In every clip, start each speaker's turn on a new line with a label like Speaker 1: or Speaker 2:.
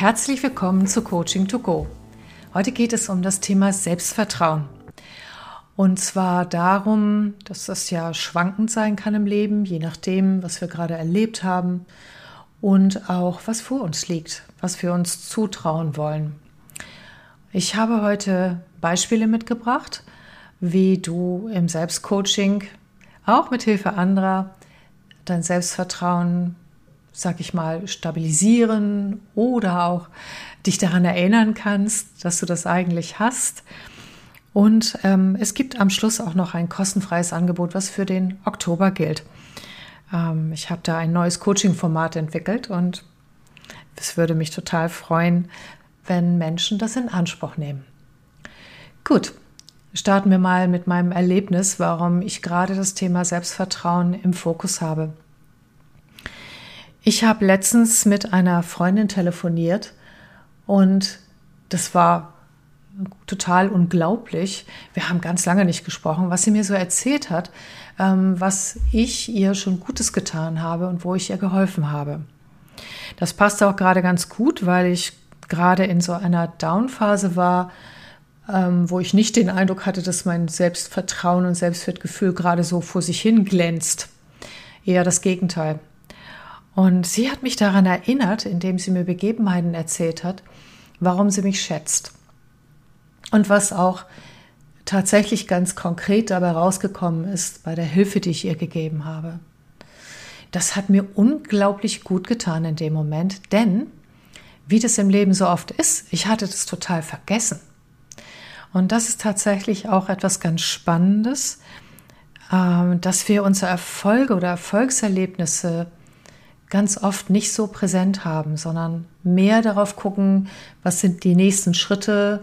Speaker 1: Herzlich willkommen zu Coaching to Go. Heute geht es um das Thema Selbstvertrauen. Und zwar darum, dass das ja schwankend sein kann im Leben, je nachdem, was wir gerade erlebt haben und auch was vor uns liegt, was wir uns zutrauen wollen. Ich habe heute Beispiele mitgebracht, wie du im Selbstcoaching auch mit Hilfe anderer dein Selbstvertrauen sag ich mal, stabilisieren oder auch dich daran erinnern kannst, dass du das eigentlich hast. Und ähm, es gibt am Schluss auch noch ein kostenfreies Angebot, was für den Oktober gilt. Ähm, ich habe da ein neues Coaching-Format entwickelt und es würde mich total freuen, wenn Menschen das in Anspruch nehmen. Gut, starten wir mal mit meinem Erlebnis, warum ich gerade das Thema Selbstvertrauen im Fokus habe. Ich habe letztens mit einer Freundin telefoniert und das war total unglaublich. Wir haben ganz lange nicht gesprochen, was sie mir so erzählt hat, ähm, was ich ihr schon Gutes getan habe und wo ich ihr geholfen habe. Das passt auch gerade ganz gut, weil ich gerade in so einer Down-Phase war, ähm, wo ich nicht den Eindruck hatte, dass mein Selbstvertrauen und Selbstwertgefühl gerade so vor sich hin glänzt. Eher das Gegenteil. Und sie hat mich daran erinnert, indem sie mir Begebenheiten erzählt hat, warum sie mich schätzt. Und was auch tatsächlich ganz konkret dabei rausgekommen ist bei der Hilfe, die ich ihr gegeben habe. Das hat mir unglaublich gut getan in dem Moment, denn wie das im Leben so oft ist, ich hatte das total vergessen. Und das ist tatsächlich auch etwas ganz Spannendes, ähm, dass wir unsere Erfolge oder Erfolgserlebnisse ganz oft nicht so präsent haben, sondern mehr darauf gucken, was sind die nächsten Schritte,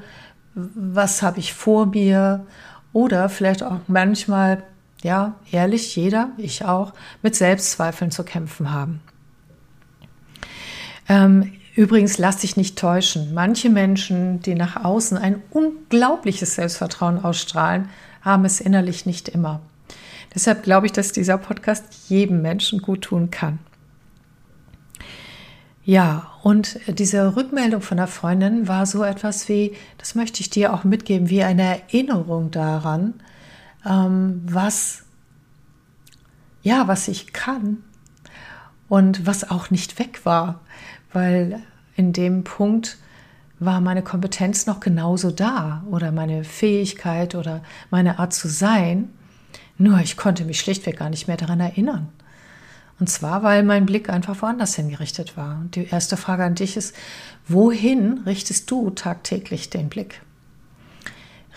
Speaker 1: was habe ich vor mir oder vielleicht auch manchmal, ja, ehrlich, jeder, ich auch, mit Selbstzweifeln zu kämpfen haben. Ähm, übrigens, lass dich nicht täuschen. Manche Menschen, die nach außen ein unglaubliches Selbstvertrauen ausstrahlen, haben es innerlich nicht immer. Deshalb glaube ich, dass dieser Podcast jedem Menschen gut tun kann. Ja, und diese Rückmeldung von der Freundin war so etwas wie, das möchte ich dir auch mitgeben, wie eine Erinnerung daran, ähm, was, ja, was ich kann und was auch nicht weg war, weil in dem Punkt war meine Kompetenz noch genauso da oder meine Fähigkeit oder meine Art zu sein, nur ich konnte mich schlichtweg gar nicht mehr daran erinnern. Und zwar, weil mein Blick einfach woanders hingerichtet war. Und die erste Frage an dich ist, wohin richtest du tagtäglich den Blick?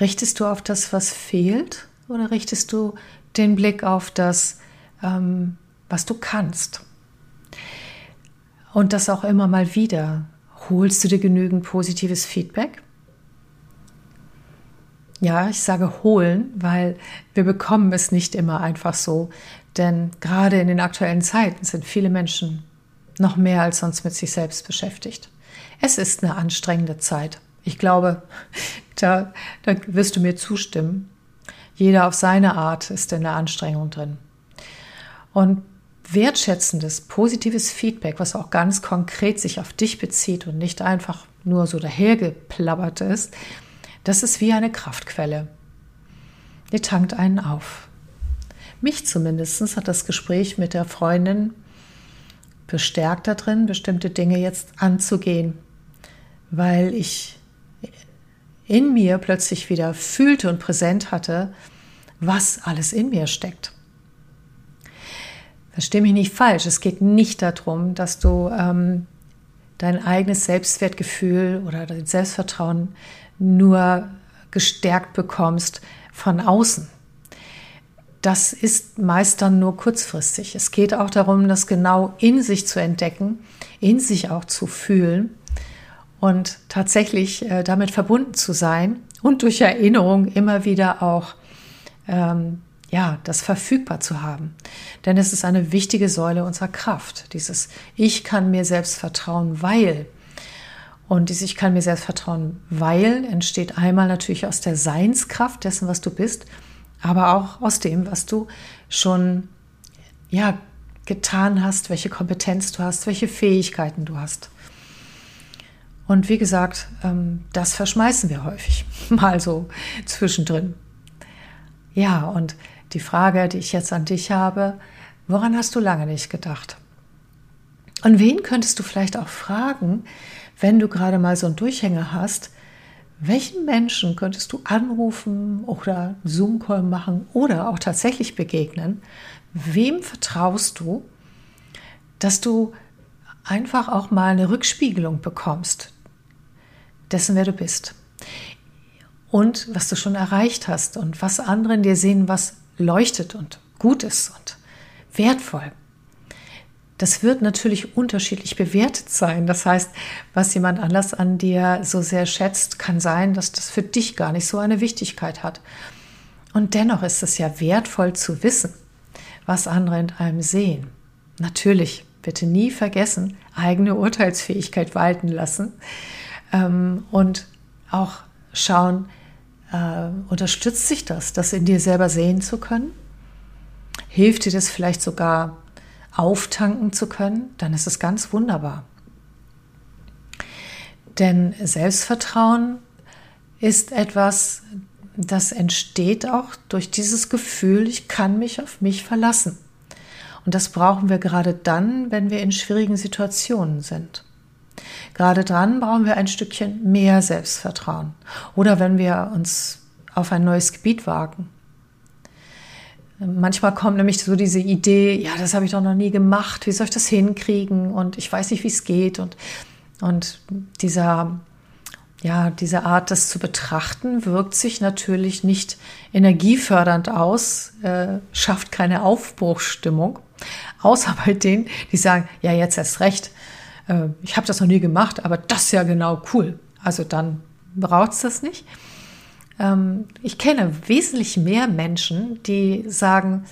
Speaker 1: Richtest du auf das, was fehlt, oder richtest du den Blick auf das, ähm, was du kannst? Und das auch immer mal wieder. Holst du dir genügend positives Feedback? Ja, ich sage holen, weil wir bekommen es nicht immer einfach so. Denn gerade in den aktuellen Zeiten sind viele Menschen noch mehr als sonst mit sich selbst beschäftigt. Es ist eine anstrengende Zeit. Ich glaube, da, da wirst du mir zustimmen. Jeder auf seine Art ist in der Anstrengung drin. Und wertschätzendes, positives Feedback, was auch ganz konkret sich auf dich bezieht und nicht einfach nur so dahergeplappert ist, das ist wie eine Kraftquelle. Die tankt einen auf. Mich zumindest hat das Gespräch mit der Freundin bestärkt darin, bestimmte Dinge jetzt anzugehen, weil ich in mir plötzlich wieder fühlte und präsent hatte, was alles in mir steckt. Verstehe mich nicht falsch. Es geht nicht darum, dass du ähm, dein eigenes Selbstwertgefühl oder dein Selbstvertrauen nur gestärkt bekommst von außen das ist meist dann nur kurzfristig. Es geht auch darum, das genau in sich zu entdecken, in sich auch zu fühlen und tatsächlich äh, damit verbunden zu sein und durch Erinnerung immer wieder auch ähm, ja, das verfügbar zu haben. Denn es ist eine wichtige Säule unserer Kraft. Dieses Ich kann mir selbst vertrauen, weil. Und dieses Ich kann mir selbst vertrauen, weil entsteht einmal natürlich aus der Seinskraft dessen, was du bist aber auch aus dem, was du schon ja, getan hast, welche Kompetenz du hast, welche Fähigkeiten du hast. Und wie gesagt, ähm, das verschmeißen wir häufig, mal so zwischendrin. Ja, und die Frage, die ich jetzt an dich habe, woran hast du lange nicht gedacht? Und wen könntest du vielleicht auch fragen, wenn du gerade mal so einen Durchhänger hast, welchen Menschen könntest du anrufen oder Zoom-Call machen oder auch tatsächlich begegnen? Wem vertraust du, dass du einfach auch mal eine Rückspiegelung bekommst dessen, wer du bist? Und was du schon erreicht hast und was andere in dir sehen, was leuchtet und gut ist und wertvoll. Das wird natürlich unterschiedlich bewertet sein. Das heißt, was jemand anders an dir so sehr schätzt, kann sein, dass das für dich gar nicht so eine Wichtigkeit hat. Und dennoch ist es ja wertvoll zu wissen, was andere in einem sehen. Natürlich, bitte nie vergessen, eigene Urteilsfähigkeit walten lassen ähm, und auch schauen, äh, unterstützt sich das, das in dir selber sehen zu können? Hilft dir das vielleicht sogar auftanken zu können, dann ist es ganz wunderbar. Denn Selbstvertrauen ist etwas, das entsteht auch durch dieses Gefühl, ich kann mich auf mich verlassen. Und das brauchen wir gerade dann, wenn wir in schwierigen Situationen sind. Gerade dann brauchen wir ein Stückchen mehr Selbstvertrauen. Oder wenn wir uns auf ein neues Gebiet wagen. Manchmal kommt nämlich so diese Idee, ja, das habe ich doch noch nie gemacht, wie soll ich das hinkriegen und ich weiß nicht, wie es geht und, und dieser, ja, diese Art, das zu betrachten, wirkt sich natürlich nicht energiefördernd aus, äh, schafft keine Aufbruchsstimmung, außer bei denen, die sagen, ja, jetzt erst recht, äh, ich habe das noch nie gemacht, aber das ist ja genau cool. Also dann braucht es das nicht. Ähm, ich kenne wesentlich mehr Menschen, die sagen,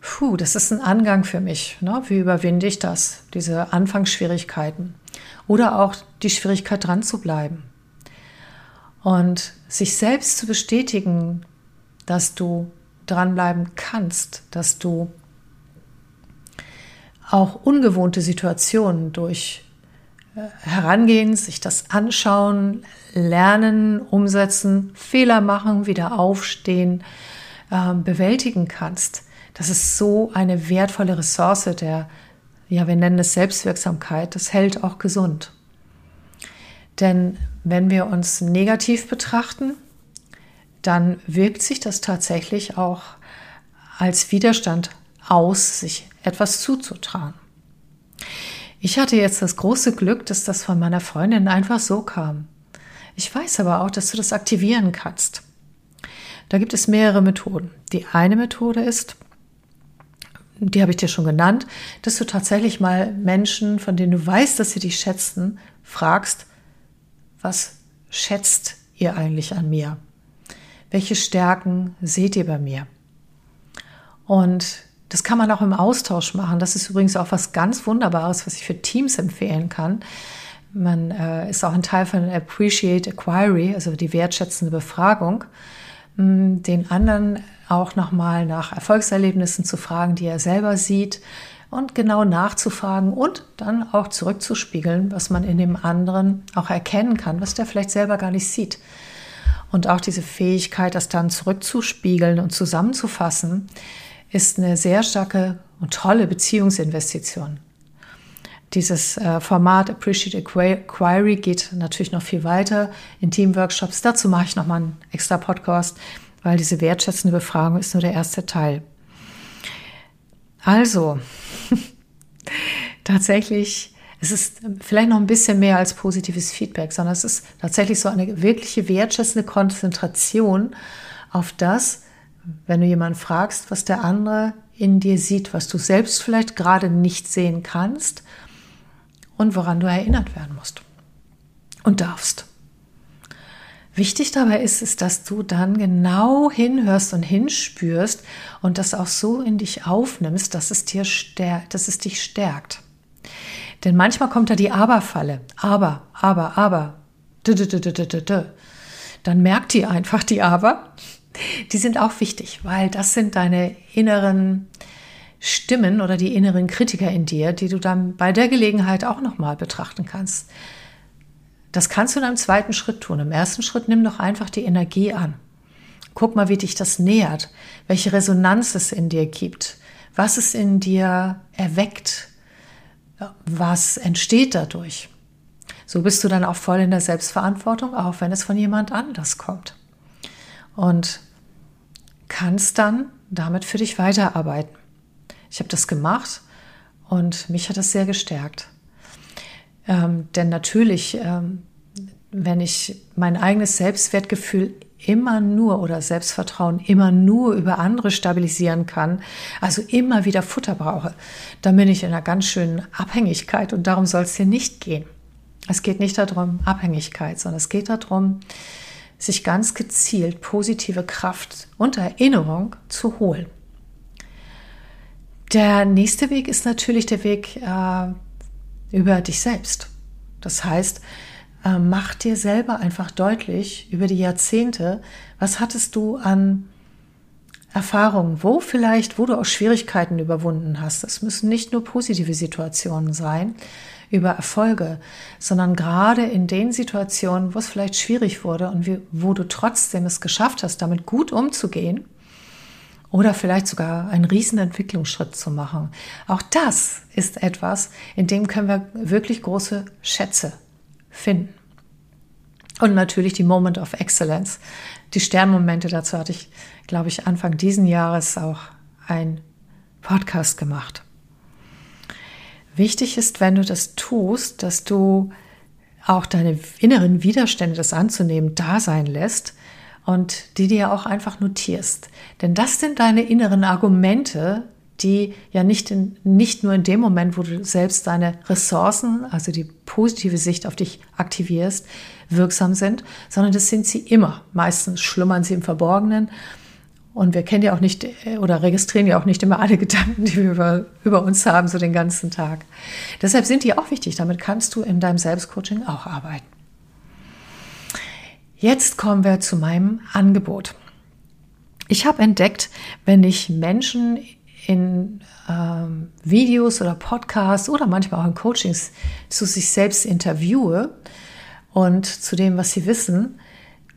Speaker 1: puh, das ist ein Angang für mich. Ne? Wie überwinde ich das? Diese Anfangsschwierigkeiten. Oder auch die Schwierigkeit dran zu bleiben. Und sich selbst zu bestätigen, dass du dranbleiben kannst, dass du auch ungewohnte Situationen durch Herangehen, sich das anschauen, lernen, umsetzen, Fehler machen, wieder aufstehen, äh, bewältigen kannst. Das ist so eine wertvolle Ressource der, ja, wir nennen es Selbstwirksamkeit. Das hält auch gesund. Denn wenn wir uns negativ betrachten, dann wirkt sich das tatsächlich auch als Widerstand aus, sich etwas zuzutrauen. Ich hatte jetzt das große Glück, dass das von meiner Freundin einfach so kam. Ich weiß aber auch, dass du das aktivieren kannst. Da gibt es mehrere Methoden. Die eine Methode ist, die habe ich dir schon genannt, dass du tatsächlich mal Menschen, von denen du weißt, dass sie dich schätzen, fragst, was schätzt ihr eigentlich an mir? Welche Stärken seht ihr bei mir? Und das kann man auch im Austausch machen. Das ist übrigens auch was ganz Wunderbares, was ich für Teams empfehlen kann. Man äh, ist auch ein Teil von Appreciate Acquiry, also die wertschätzende Befragung, mh, hm, den anderen auch nochmal nach Erfolgserlebnissen zu fragen, die er selber sieht und genau nachzufragen und dann auch zurückzuspiegeln, was man in dem anderen auch erkennen kann, was der vielleicht selber gar nicht sieht. Und auch diese Fähigkeit, das dann zurückzuspiegeln und zusammenzufassen, ist eine sehr starke und tolle Beziehungsinvestition. Dieses äh, Format Appreciate Acquiry geht natürlich noch viel weiter in Teamworkshops. Dazu mache ich nochmal einen extra Podcast, weil diese wertschätzende Befragung ist nur der erste Teil. Also, tatsächlich, es ist vielleicht noch ein bisschen mehr als positives Feedback, sondern es ist tatsächlich so eine wirkliche wertschätzende Konzentration auf das, wenn du jemanden fragst, was der andere in dir sieht, was du selbst vielleicht gerade nicht sehen kannst und woran du erinnert werden musst und darfst. Wichtig dabei ist es, dass du dann genau hinhörst und hinspürst und das auch so in dich aufnimmst, dass es, dir stärkt, dass es dich stärkt. Denn manchmal kommt da die Aber-Falle. Aber, aber, aber. Dann merkt die einfach die Aber die sind auch wichtig, weil das sind deine inneren Stimmen oder die inneren Kritiker in dir, die du dann bei der Gelegenheit auch nochmal betrachten kannst. Das kannst du in einem zweiten Schritt tun. Im ersten Schritt nimm doch einfach die Energie an. Guck mal, wie dich das nähert, welche Resonanz es in dir gibt, was es in dir erweckt, was entsteht dadurch. So bist du dann auch voll in der Selbstverantwortung, auch wenn es von jemand anders kommt. Und kannst dann damit für dich weiterarbeiten. Ich habe das gemacht und mich hat das sehr gestärkt. Ähm, denn natürlich, ähm, wenn ich mein eigenes Selbstwertgefühl immer nur oder Selbstvertrauen immer nur über andere stabilisieren kann, also immer wieder Futter brauche, dann bin ich in einer ganz schönen Abhängigkeit und darum soll es hier nicht gehen. Es geht nicht darum, Abhängigkeit, sondern es geht darum, sich ganz gezielt positive Kraft und Erinnerung zu holen. Der nächste Weg ist natürlich der Weg äh, über dich selbst. Das heißt, äh, mach dir selber einfach deutlich über die Jahrzehnte, was hattest du an Erfahrungen, wo vielleicht, wo du auch Schwierigkeiten überwunden hast. Das müssen nicht nur positive Situationen sein über Erfolge, sondern gerade in den Situationen, wo es vielleicht schwierig wurde und wo du trotzdem es geschafft hast, damit gut umzugehen oder vielleicht sogar einen riesen Entwicklungsschritt zu machen. Auch das ist etwas, in dem können wir wirklich große Schätze finden. Und natürlich die Moment of Excellence, die Sternmomente. Dazu hatte ich, glaube ich, Anfang diesen Jahres auch ein Podcast gemacht. Wichtig ist, wenn du das tust, dass du auch deine inneren Widerstände, das anzunehmen, da sein lässt und die dir auch einfach notierst. Denn das sind deine inneren Argumente, die ja nicht, in, nicht nur in dem Moment, wo du selbst deine Ressourcen, also die positive Sicht auf dich aktivierst, wirksam sind, sondern das sind sie immer. Meistens schlummern sie im Verborgenen. Und wir kennen ja auch nicht äh, oder registrieren ja auch nicht immer alle Gedanken, die wir über, über uns haben, so den ganzen Tag. Deshalb sind die auch wichtig. Damit kannst du in deinem Selbstcoaching auch arbeiten. Jetzt kommen wir zu meinem Angebot. Ich habe entdeckt, wenn ich Menschen in ähm, Videos oder Podcasts oder manchmal auch in Coachings zu sich selbst interviewe und zu dem, was sie wissen,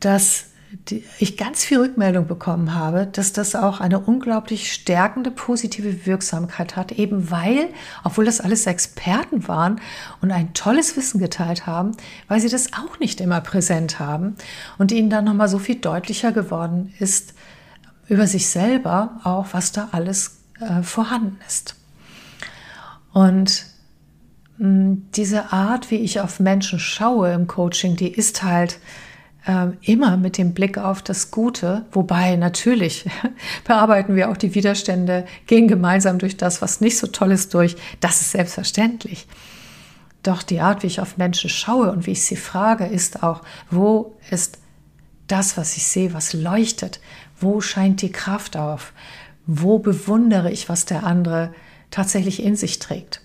Speaker 1: dass die, ich ganz viel Rückmeldung bekommen habe, dass das auch eine unglaublich stärkende positive Wirksamkeit hat, eben weil, obwohl das alles Experten waren und ein tolles Wissen geteilt haben, weil sie das auch nicht immer präsent haben und ihnen dann nochmal so viel deutlicher geworden ist über sich selber, auch was da alles äh, vorhanden ist. Und mh, hm, diese Art, wie ich auf Menschen schaue im Coaching, die ist halt äh, immer mit dem Blick auf das Gute, wobei natürlich bearbeiten wir auch die Widerstände, gehen gemeinsam durch das, was nicht so toll ist, durch. Das ist selbstverständlich. Doch die Art, wie ich auf Menschen schaue und wie ich sie frage, ist auch, wo ist das, was ich sehe, was leuchtet? Wo scheint die Kraft auf? Wo bewundere ich, was der andere tatsächlich in sich trägt?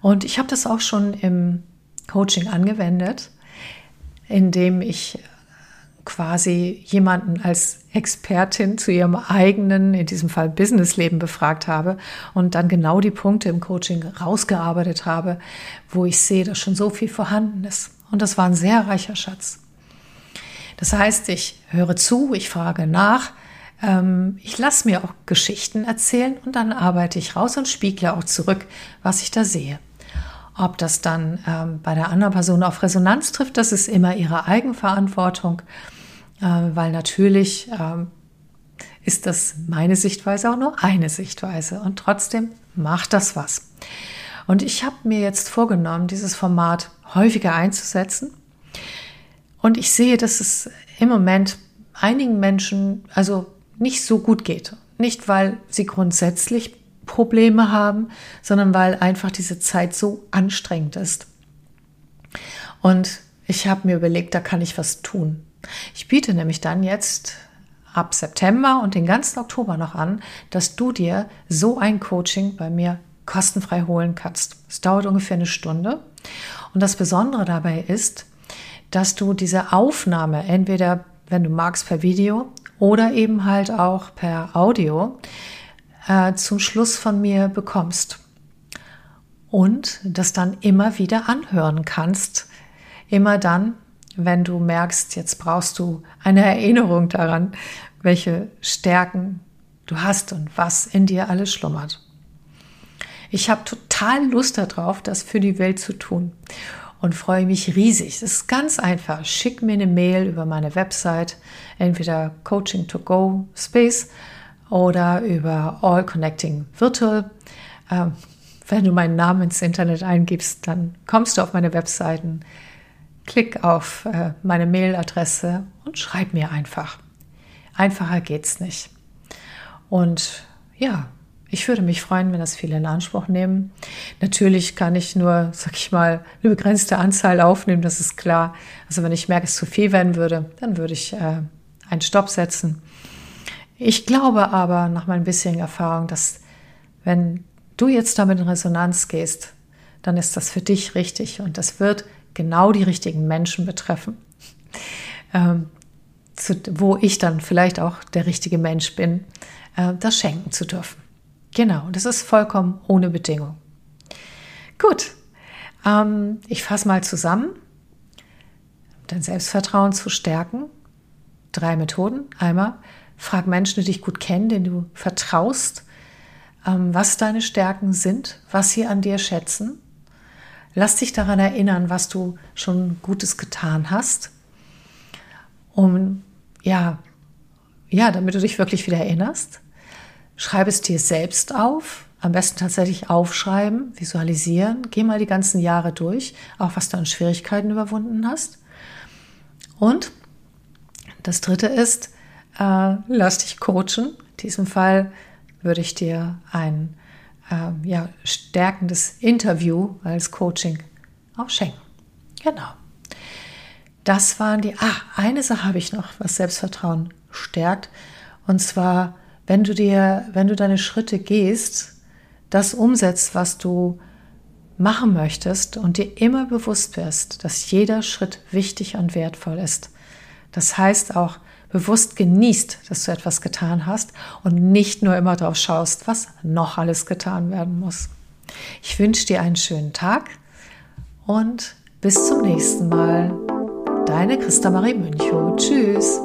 Speaker 1: Und ich habe das auch schon im Coaching angewendet, indem ich quasi jemanden als Expertin zu ihrem eigenen, in diesem Fall Businessleben befragt habe und dann genau die Punkte im Coaching rausgearbeitet habe, wo ich sehe, dass schon so viel vorhanden ist. Und das war ein sehr reicher Schatz. Das heißt, ich höre zu, ich frage nach, ähm, ich lasse mir auch Geschichten erzählen und dann arbeite ich raus und spiegle auch zurück, was ich da sehe. Ob das dann ähm, bei der anderen Person auf Resonanz trifft, das ist immer ihre Eigenverantwortung, äh, weil natürlich ähm, ist das meine Sichtweise auch nur eine Sichtweise und trotzdem macht das was. Und ich habe mir jetzt vorgenommen, dieses Format häufiger einzusetzen. Und ich sehe, dass es im Moment einigen Menschen, also nicht so gut geht. Nicht, weil sie grundsätzlich Probleme haben, sondern weil einfach diese Zeit so anstrengend ist. Und ich habe mir überlegt, da kann ich was tun. Ich biete nämlich dann jetzt ab September und den ganzen Oktober noch an, dass du dir so ein Coaching bei mir kostenfrei holen kannst. Es dauert ungefähr eine Stunde. Und das Besondere dabei ist, dass du diese Aufnahme entweder, wenn du magst, per Video oder eben halt auch per Audio äh, zum Schluss von mir bekommst und das dann immer wieder anhören kannst, Immer dann, wenn du merkst, jetzt brauchst du eine Erinnerung daran, welche Stärken du hast und was in dir alles schlummert. Ich habe total Lust darauf, das für die Welt zu tun und freue mich riesig. Es ist ganz einfach. Schick mir eine Mail über meine Website, entweder Coaching to Go Space oder über All Connecting Virtual. Ähm, wenn du meinen Namen ins Internet eingibst, dann kommst du auf meine Webseiten. Klick auf äh, meine Mailadresse und schreib mir einfach. Einfacher geht's nicht. Und ja, ich würde mich freuen, wenn das viele in Anspruch nehmen. Natürlich kann ich nur, sag ich mal, eine begrenzte Anzahl aufnehmen, das ist klar. Also wenn ich merke, es zu viel werden würde, dann würde ich äh, einen Stopp setzen. Ich glaube aber nach meinem bisherigen Erfahrung, dass wenn du jetzt damit in Resonanz gehst, dann ist das für dich richtig und das wird genau die richtigen Menschen betreffen, ähm, zu, wo ich dann vielleicht auch der richtige Mensch bin, äh, das schenken zu dürfen. Genau, das ist vollkommen ohne Bedingung. Gut, ähm, ich fasse mal zusammen. Dein Selbstvertrauen zu stärken. Drei Methoden. Einmal, frag Menschen, die dich gut kennen, denen du vertraust, ähm, was deine Stärken sind, was sie an dir schätzen. Lass dich daran erinnern, was du schon Gutes getan hast, um ja, ja, damit du dich wirklich wieder erinnerst. Schreib es dir selbst auf, am besten tatsächlich aufschreiben, visualisieren. Geh mal die ganzen Jahre durch, auch was du an Schwierigkeiten überwunden hast. Und das dritte ist, äh, lass dich coachen. In diesem Fall würde ich dir ein äh, ja, stärkendes Interview als Coaching auch schenken. Genau. Das waren die. Ah, eine Sache habe ich noch, was Selbstvertrauen stärkt. Und zwar wenn du dir, wenn du deine Schritte gehst, das umsetzt, was du machen möchtest und dir immer bewusst wirst, dass jeder Schritt wichtig und wertvoll ist. Das heißt auch bewusst genießt, dass du etwas getan hast und nicht nur immer darauf schaust, was noch alles getan werden muss. Ich wünsche dir einen schönen Tag und bis zum nächsten Mal. Deine Christa Marie Münchow. Tschüss.